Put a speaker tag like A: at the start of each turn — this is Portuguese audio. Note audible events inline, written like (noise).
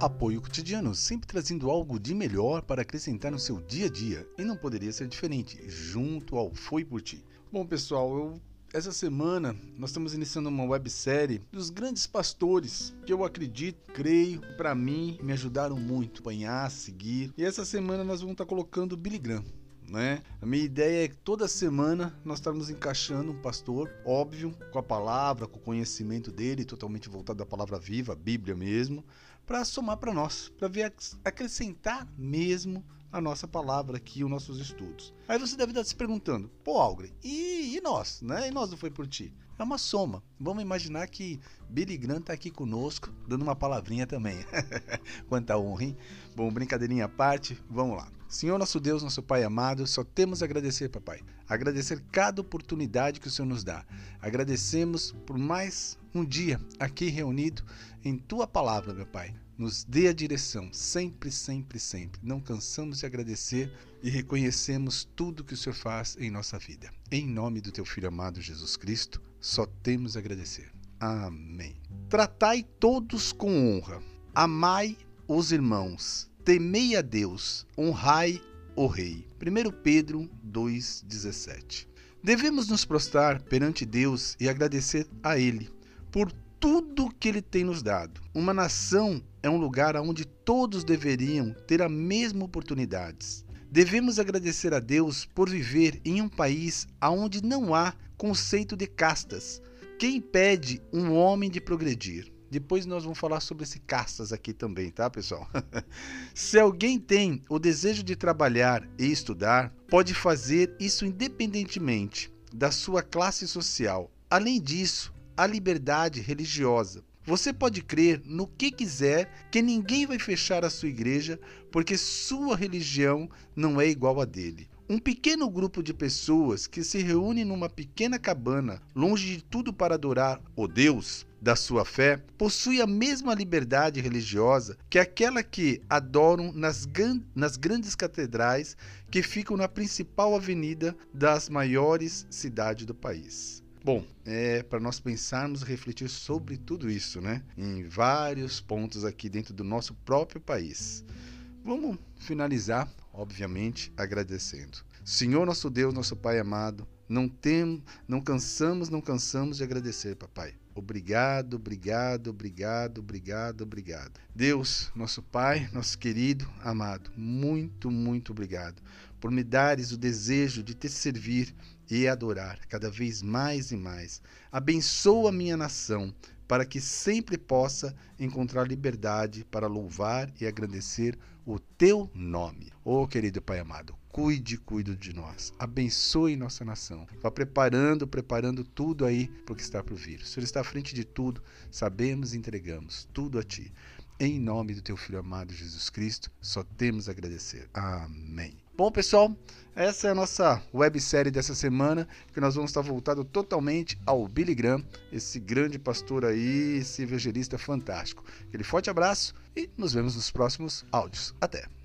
A: Apoio cotidiano, sempre trazendo algo de melhor para acrescentar no seu dia a dia. E não poderia ser diferente, junto ao Foi Por Ti. Bom, pessoal, eu essa semana nós estamos iniciando uma websérie dos grandes pastores que eu acredito, creio, para mim me ajudaram muito a acompanhar, seguir. E essa semana nós vamos estar colocando Billy Graham. Né? A minha ideia é que toda semana nós estarmos encaixando um pastor, óbvio, com a palavra, com o conhecimento dele, totalmente voltado à palavra viva, a Bíblia mesmo, para somar para nós, para ver acrescentar mesmo a nossa palavra aqui, os nossos estudos. Aí você deve estar se perguntando, pô, Algre, e, e nós, né? E nós não foi por ti? É uma soma. Vamos imaginar que Billy Graham está aqui conosco, dando uma palavrinha também. (laughs) Quanta honra, hein? Bom, brincadeirinha à parte, vamos lá. Senhor nosso Deus, nosso Pai amado, só temos a agradecer, papai. Agradecer cada oportunidade que o Senhor nos dá. Agradecemos por mais um dia aqui reunido em tua palavra, meu Pai. Nos dê a direção, sempre, sempre, sempre. Não cansamos de agradecer e reconhecemos tudo que o Senhor faz em nossa vida. Em nome do teu Filho amado Jesus Cristo, só temos a agradecer. Amém. Tratai todos com honra, amai os irmãos, temei a Deus, honrai o Rei. 1 Pedro 2,17. Devemos nos prostrar perante Deus e agradecer a Ele por tudo que Ele tem nos dado. Uma nação é um lugar onde todos deveriam ter a mesma oportunidades. Devemos agradecer a Deus por viver em um país onde não há conceito de castas. Quem impede um homem de progredir? Depois nós vamos falar sobre esse castas aqui também, tá, pessoal? (laughs) Se alguém tem o desejo de trabalhar e estudar, pode fazer isso independentemente da sua classe social. Além disso, a liberdade religiosa. Você pode crer no que quiser, que ninguém vai fechar a sua igreja, porque sua religião não é igual a dele. Um pequeno grupo de pessoas que se reúne numa pequena cabana, longe de tudo para adorar o Deus da sua fé, possui a mesma liberdade religiosa que aquela que adoram nas, nas grandes catedrais que ficam na principal avenida das maiores cidades do país. Bom, é para nós pensarmos e refletir sobre tudo isso, né? Em vários pontos aqui dentro do nosso próprio país. Vamos finalizar, obviamente, agradecendo. Senhor nosso Deus, nosso Pai amado, não tem, não cansamos, não cansamos de agradecer, papai. Obrigado, obrigado, obrigado, obrigado, obrigado. Deus, nosso Pai, nosso querido, amado, muito, muito obrigado por me dares o desejo de te servir e adorar cada vez mais e mais. Abençoa a minha nação, para que sempre possa encontrar liberdade para louvar e agradecer o teu nome. Oh, querido Pai amado, cuide, cuide de nós. Abençoe nossa nação. Vá preparando, preparando tudo aí para o que está por vir. O Senhor está à frente de tudo. Sabemos e entregamos tudo a Ti. Em nome do Teu Filho amado Jesus Cristo, só temos a agradecer. Amém. Bom, pessoal, essa é a nossa websérie dessa semana, que nós vamos estar voltado totalmente ao Billy Graham, esse grande pastor aí, esse evangelista fantástico. Aquele forte abraço e nos vemos nos próximos áudios. Até!